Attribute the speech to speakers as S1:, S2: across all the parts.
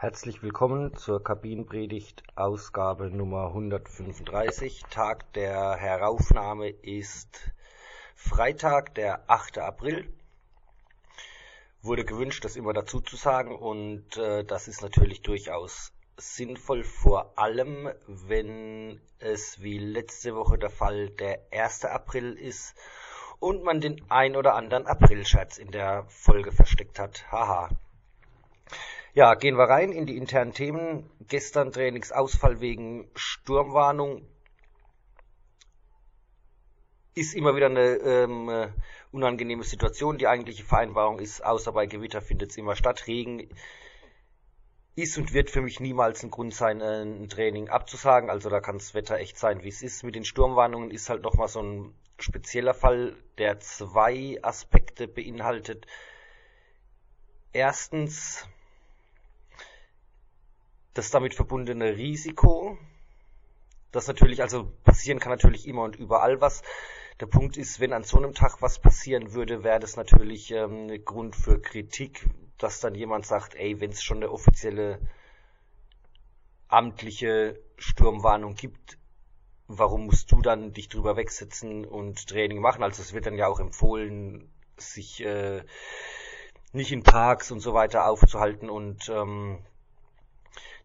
S1: Herzlich willkommen zur Kabinenpredigt Ausgabe Nummer 135. Tag der Heraufnahme ist Freitag, der 8. April. Wurde gewünscht, das immer dazu zu sagen und äh, das ist natürlich durchaus sinnvoll, vor allem wenn es wie letzte Woche der Fall der 1. April ist und man den ein oder anderen Aprilscherz in der Folge versteckt hat. Haha. Ja, gehen wir rein in die internen Themen. Gestern Trainingsausfall wegen Sturmwarnung. Ist immer wieder eine ähm, äh, unangenehme Situation. Die eigentliche Vereinbarung ist, außer bei Gewitter findet es immer statt. Regen ist und wird für mich niemals ein Grund sein, äh, ein Training abzusagen. Also da kann das Wetter echt sein, wie es ist. Mit den Sturmwarnungen ist halt nochmal so ein spezieller Fall, der zwei Aspekte beinhaltet. Erstens, das damit verbundene Risiko, das natürlich, also passieren kann natürlich immer und überall was. Der Punkt ist, wenn an so einem Tag was passieren würde, wäre das natürlich ähm, Grund für Kritik, dass dann jemand sagt, ey, wenn es schon eine offizielle amtliche Sturmwarnung gibt, warum musst du dann dich drüber wegsetzen und Training machen? Also es wird dann ja auch empfohlen, sich äh, nicht in Parks und so weiter aufzuhalten und ähm,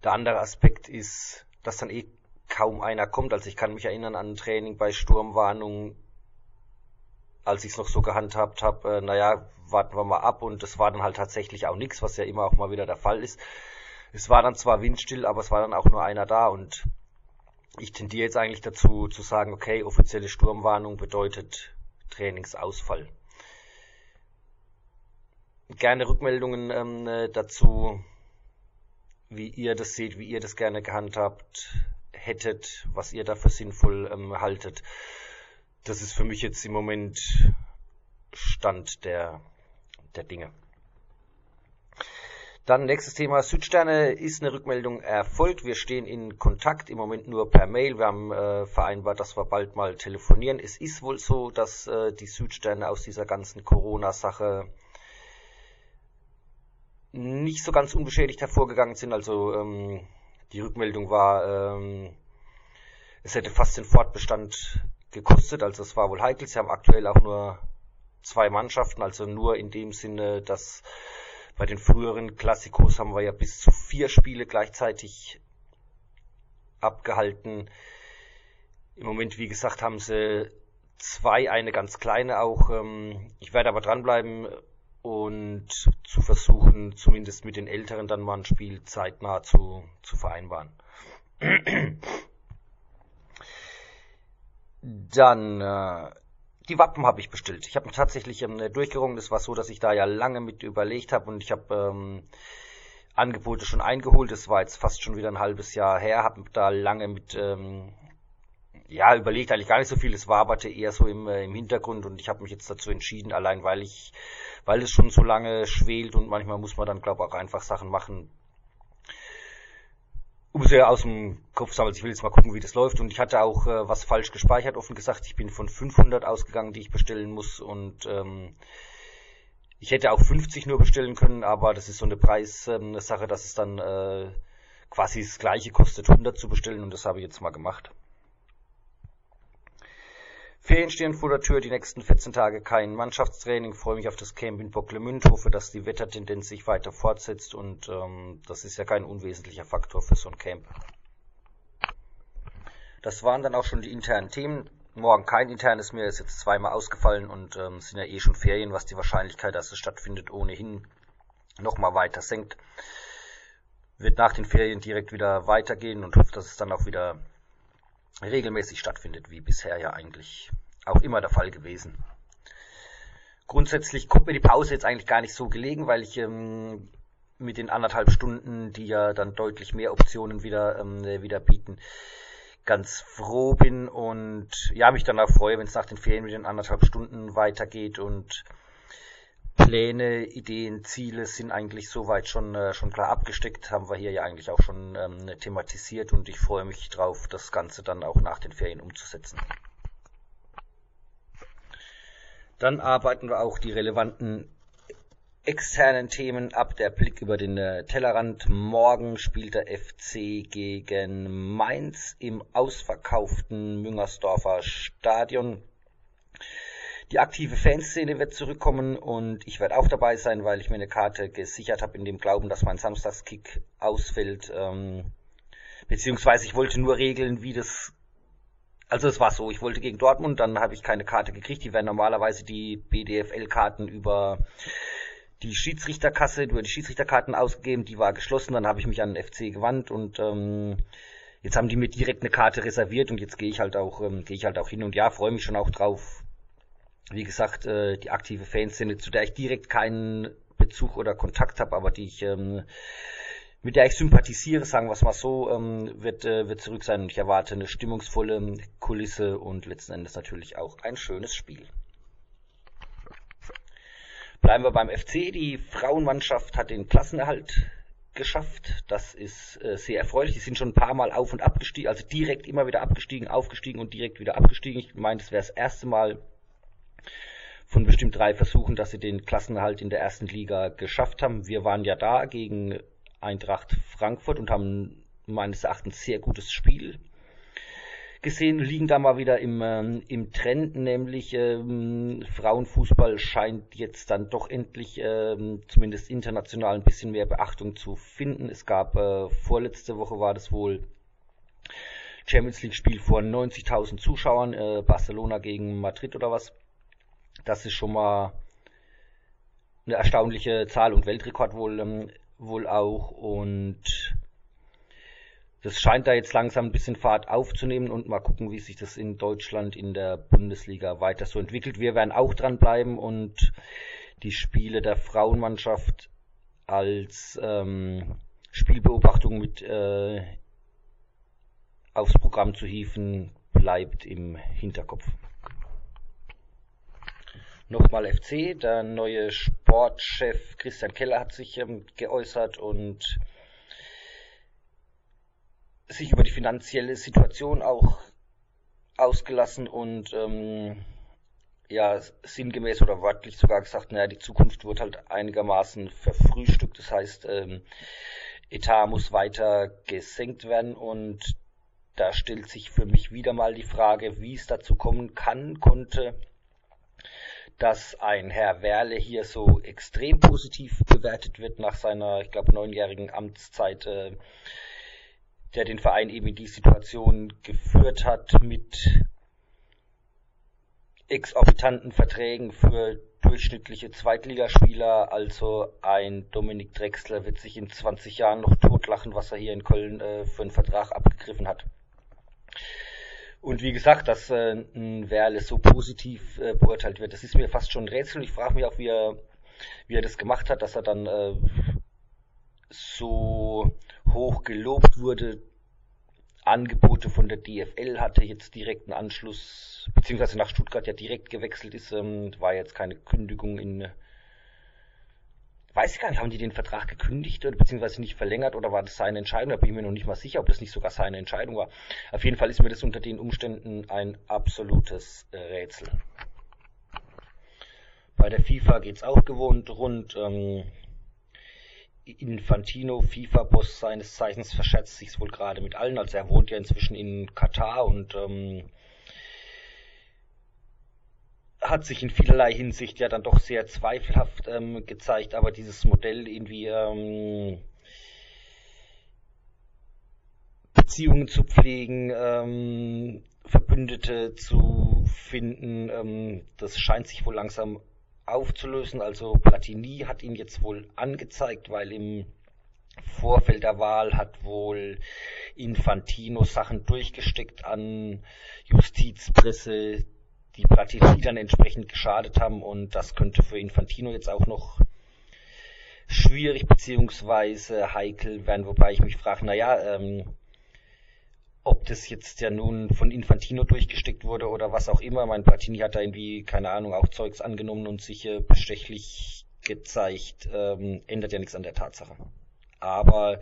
S1: der andere Aspekt ist, dass dann eh kaum einer kommt. Also ich kann mich erinnern an ein Training bei Sturmwarnung, als ich es noch so gehandhabt habe, äh, naja, warten wir mal ab und es war dann halt tatsächlich auch nichts, was ja immer auch mal wieder der Fall ist. Es war dann zwar windstill, aber es war dann auch nur einer da und ich tendiere jetzt eigentlich dazu zu sagen, okay, offizielle Sturmwarnung bedeutet Trainingsausfall. Gerne Rückmeldungen ähm, äh, dazu, wie ihr das seht, wie ihr das gerne gehandhabt hättet, was ihr dafür sinnvoll ähm, haltet. Das ist für mich jetzt im Moment Stand der, der Dinge. Dann nächstes Thema. Südsterne ist eine Rückmeldung erfolgt. Wir stehen in Kontakt, im Moment nur per Mail. Wir haben äh, vereinbart, dass wir bald mal telefonieren. Es ist wohl so, dass äh, die Südsterne aus dieser ganzen Corona-Sache nicht so ganz unbeschädigt hervorgegangen sind. Also ähm, die Rückmeldung war, ähm, es hätte fast den Fortbestand gekostet. Also es war wohl heikel. Sie haben aktuell auch nur zwei Mannschaften, also nur in dem Sinne, dass bei den früheren Klassikos haben wir ja bis zu vier Spiele gleichzeitig abgehalten. Im Moment, wie gesagt, haben sie zwei, eine ganz kleine auch. Ähm, ich werde aber dranbleiben und zu versuchen, zumindest mit den Älteren dann mal ein Spiel zeitnah zu, zu vereinbaren. Dann äh, die Wappen habe ich bestellt. Ich habe mich tatsächlich ähm, durchgerungen. Das war so, dass ich da ja lange mit überlegt habe und ich habe ähm, Angebote schon eingeholt. Das war jetzt fast schon wieder ein halbes Jahr her. Habe da lange mit ähm, ja überlegt, eigentlich gar nicht so viel. Es waberte eher so im, äh, im Hintergrund und ich habe mich jetzt dazu entschieden, allein weil ich weil es schon so lange schwelt und manchmal muss man dann, glaube ich, auch einfach Sachen machen, um sie aus dem Kopf sammeln. Ich will jetzt mal gucken, wie das läuft. Und ich hatte auch äh, was falsch gespeichert, offen gesagt. Ich bin von 500 ausgegangen, die ich bestellen muss. Und ähm, ich hätte auch 50 nur bestellen können, aber das ist so eine Preissache, ähm, dass es dann äh, quasi das gleiche kostet, 100 zu bestellen. Und das habe ich jetzt mal gemacht. Ferien stehen vor der Tür, die nächsten 14 Tage kein Mannschaftstraining. Freue mich auf das Camp in Bocklemünd, hoffe, dass die Wettertendenz sich weiter fortsetzt und ähm, das ist ja kein unwesentlicher Faktor für so ein Camp. Das waren dann auch schon die internen Themen. Morgen kein internes mehr, ist jetzt zweimal ausgefallen und ähm, sind ja eh schon Ferien, was die Wahrscheinlichkeit, dass es stattfindet, ohnehin nochmal weiter senkt. Wird nach den Ferien direkt wieder weitergehen und hoffe, dass es dann auch wieder regelmäßig stattfindet, wie bisher ja eigentlich auch immer der Fall gewesen. Grundsätzlich kommt mir die Pause jetzt eigentlich gar nicht so gelegen, weil ich ähm, mit den anderthalb Stunden, die ja dann deutlich mehr Optionen wieder, ähm, wieder bieten, ganz froh bin und ja, mich dann auch freue, wenn es nach den Ferien mit den anderthalb Stunden weitergeht und Pläne, Ideen, Ziele sind eigentlich soweit schon, äh, schon klar abgesteckt, haben wir hier ja eigentlich auch schon ähm, thematisiert und ich freue mich drauf, das Ganze dann auch nach den Ferien umzusetzen. Dann arbeiten wir auch die relevanten externen Themen ab. Der Blick über den äh, Tellerrand. Morgen spielt der FC gegen Mainz im ausverkauften Müngersdorfer Stadion. Die aktive Fanszene wird zurückkommen und ich werde auch dabei sein, weil ich mir eine Karte gesichert habe in dem Glauben, dass mein Samstagskick ausfällt. Ähm, beziehungsweise ich wollte nur regeln, wie das also es war so, ich wollte gegen Dortmund, dann habe ich keine Karte gekriegt. Die werden normalerweise die BDFL-Karten über die Schiedsrichterkasse, über die Schiedsrichterkarten ausgegeben, die war geschlossen, dann habe ich mich an den FC gewandt und ähm, jetzt haben die mir direkt eine Karte reserviert und jetzt gehe ich halt auch, ähm, gehe ich halt auch hin und ja, freue mich schon auch drauf. Wie gesagt, äh, die aktive Fanszene, zu der ich direkt keinen Bezug oder Kontakt habe, aber die ich ähm, mit der ich sympathisiere, sagen wir es mal so, ähm, wird, äh, wird zurück sein und ich erwarte eine stimmungsvolle Kulisse und letzten Endes natürlich auch ein schönes Spiel. Bleiben wir beim FC. Die Frauenmannschaft hat den Klassenerhalt geschafft. Das ist äh, sehr erfreulich. Die sind schon ein paar Mal auf und abgestiegen, also direkt immer wieder abgestiegen, aufgestiegen und direkt wieder abgestiegen. Ich meine, das wäre das erste Mal von bestimmt drei Versuchen, dass sie den Klassenerhalt in der ersten Liga geschafft haben. Wir waren ja da gegen Eintracht Frankfurt und haben meines Erachtens sehr gutes Spiel gesehen, liegen da mal wieder im, ähm, im Trend, nämlich ähm, Frauenfußball scheint jetzt dann doch endlich ähm, zumindest international ein bisschen mehr Beachtung zu finden. Es gab äh, vorletzte Woche war das wohl Champions League Spiel vor 90.000 Zuschauern, äh, Barcelona gegen Madrid oder was. Das ist schon mal eine erstaunliche Zahl und Weltrekord wohl ähm, wohl auch und das scheint da jetzt langsam ein bisschen Fahrt aufzunehmen und mal gucken, wie sich das in Deutschland in der Bundesliga weiter so entwickelt. Wir werden auch dranbleiben und die Spiele der Frauenmannschaft als ähm, Spielbeobachtung mit äh, aufs Programm zu hieven, bleibt im Hinterkopf. Nochmal FC, der neue Sportchef Christian Keller hat sich ähm, geäußert und sich über die finanzielle Situation auch ausgelassen und ähm, ja sinngemäß oder wörtlich sogar gesagt, naja, die Zukunft wird halt einigermaßen verfrühstückt. Das heißt, ähm, Etat muss weiter gesenkt werden und da stellt sich für mich wieder mal die Frage, wie es dazu kommen kann, konnte, dass ein Herr Werle hier so extrem positiv bewertet wird nach seiner, ich glaube, neunjährigen Amtszeit. Äh, der den Verein eben in die Situation geführt hat mit exorbitanten Verträgen für durchschnittliche Zweitligaspieler. Also ein Dominik Drexler wird sich in 20 Jahren noch totlachen, was er hier in Köln äh, für einen Vertrag abgegriffen hat. Und wie gesagt, dass äh, ein Werle so positiv äh, beurteilt wird, das ist mir fast schon ein Rätsel. Ich frage mich auch, wie er, wie er das gemacht hat, dass er dann äh, so hoch gelobt wurde. Angebote von der DFL hatte jetzt direkten Anschluss, beziehungsweise nach Stuttgart ja direkt gewechselt ist, ähm, war jetzt keine Kündigung in, weiß ich gar nicht, haben die den Vertrag gekündigt oder beziehungsweise nicht verlängert oder war das seine Entscheidung? Da bin ich mir noch nicht mal sicher, ob das nicht sogar seine Entscheidung war. Auf jeden Fall ist mir das unter den Umständen ein absolutes Rätsel. Bei der FIFA geht's auch gewohnt rund. Ähm, Infantino, FIFA-Boss seines Zeichens, verschätzt sich wohl gerade mit allen. Also er wohnt ja inzwischen in Katar und ähm, hat sich in vielerlei Hinsicht ja dann doch sehr zweifelhaft ähm, gezeigt, aber dieses Modell irgendwie ähm, Beziehungen zu pflegen, ähm, Verbündete zu finden, ähm, das scheint sich wohl langsam aufzulösen. Also Platini hat ihn jetzt wohl angezeigt, weil im Vorfeld der Wahl hat wohl Infantino Sachen durchgesteckt an Justizpresse, die Platini dann entsprechend geschadet haben und das könnte für Infantino jetzt auch noch schwierig beziehungsweise heikel werden, wobei ich mich frage, naja, ähm, ob das jetzt ja nun von Infantino durchgesteckt wurde oder was auch immer. Mein Platini hat da irgendwie, keine Ahnung, auch Zeugs angenommen und sich äh, bestechlich gezeigt. Ähm, ändert ja nichts an der Tatsache. Aber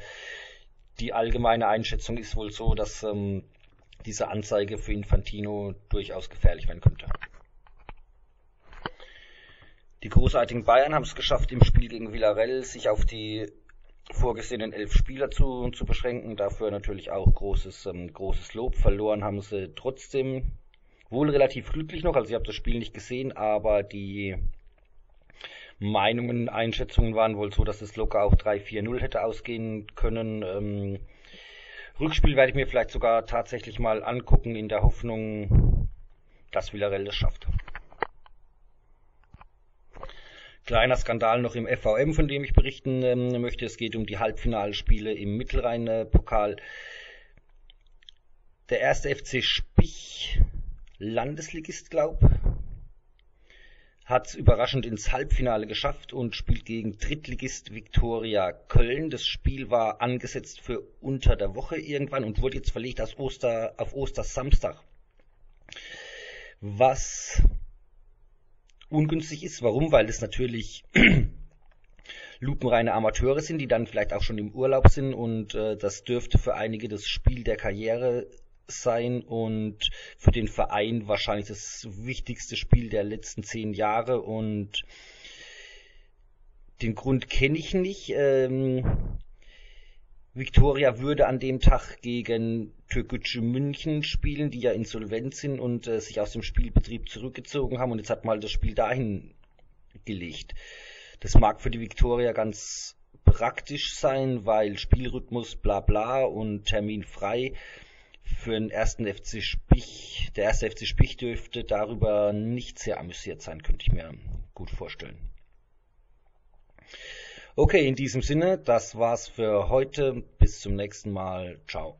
S1: die allgemeine Einschätzung ist wohl so, dass ähm, diese Anzeige für Infantino durchaus gefährlich werden könnte. Die großartigen Bayern haben es geschafft, im Spiel gegen Villarreal sich auf die vorgesehenen elf Spieler zu, zu beschränken. Dafür natürlich auch großes, ähm, großes Lob. Verloren haben sie trotzdem wohl relativ glücklich noch. Also ich habe das Spiel nicht gesehen, aber die Meinungen, Einschätzungen waren wohl so, dass es locker auch 3-4-0 hätte ausgehen können. Ähm, Rückspiel werde ich mir vielleicht sogar tatsächlich mal angucken, in der Hoffnung, dass Villarreal das schafft. Kleiner Skandal noch im FVM, von dem ich berichten ähm, möchte. Es geht um die Halbfinalspiele im Mittelrhein-Pokal. Der erste FC Spich, Landesligist, glaub, hat es überraschend ins Halbfinale geschafft und spielt gegen Drittligist Viktoria Köln. Das Spiel war angesetzt für unter der Woche irgendwann und wurde jetzt verlegt auf, Oster, auf Ostersamstag. Was ungünstig ist. Warum? Weil es natürlich lupenreine Amateure sind, die dann vielleicht auch schon im Urlaub sind und äh, das dürfte für einige das Spiel der Karriere sein und für den Verein wahrscheinlich das wichtigste Spiel der letzten zehn Jahre und den Grund kenne ich nicht. Ähm, Victoria würde an dem Tag gegen Türkgücü München spielen, die ja insolvent sind und äh, sich aus dem Spielbetrieb zurückgezogen haben und jetzt hat mal das Spiel dahin gelegt. Das mag für die Victoria ganz praktisch sein, weil Spielrhythmus bla bla und Termin frei. Für den ersten FC Spich, der erste FC Spich dürfte darüber nicht sehr amüsiert sein, könnte ich mir gut vorstellen. Okay, in diesem Sinne, das war's für heute. Bis zum nächsten Mal. Ciao.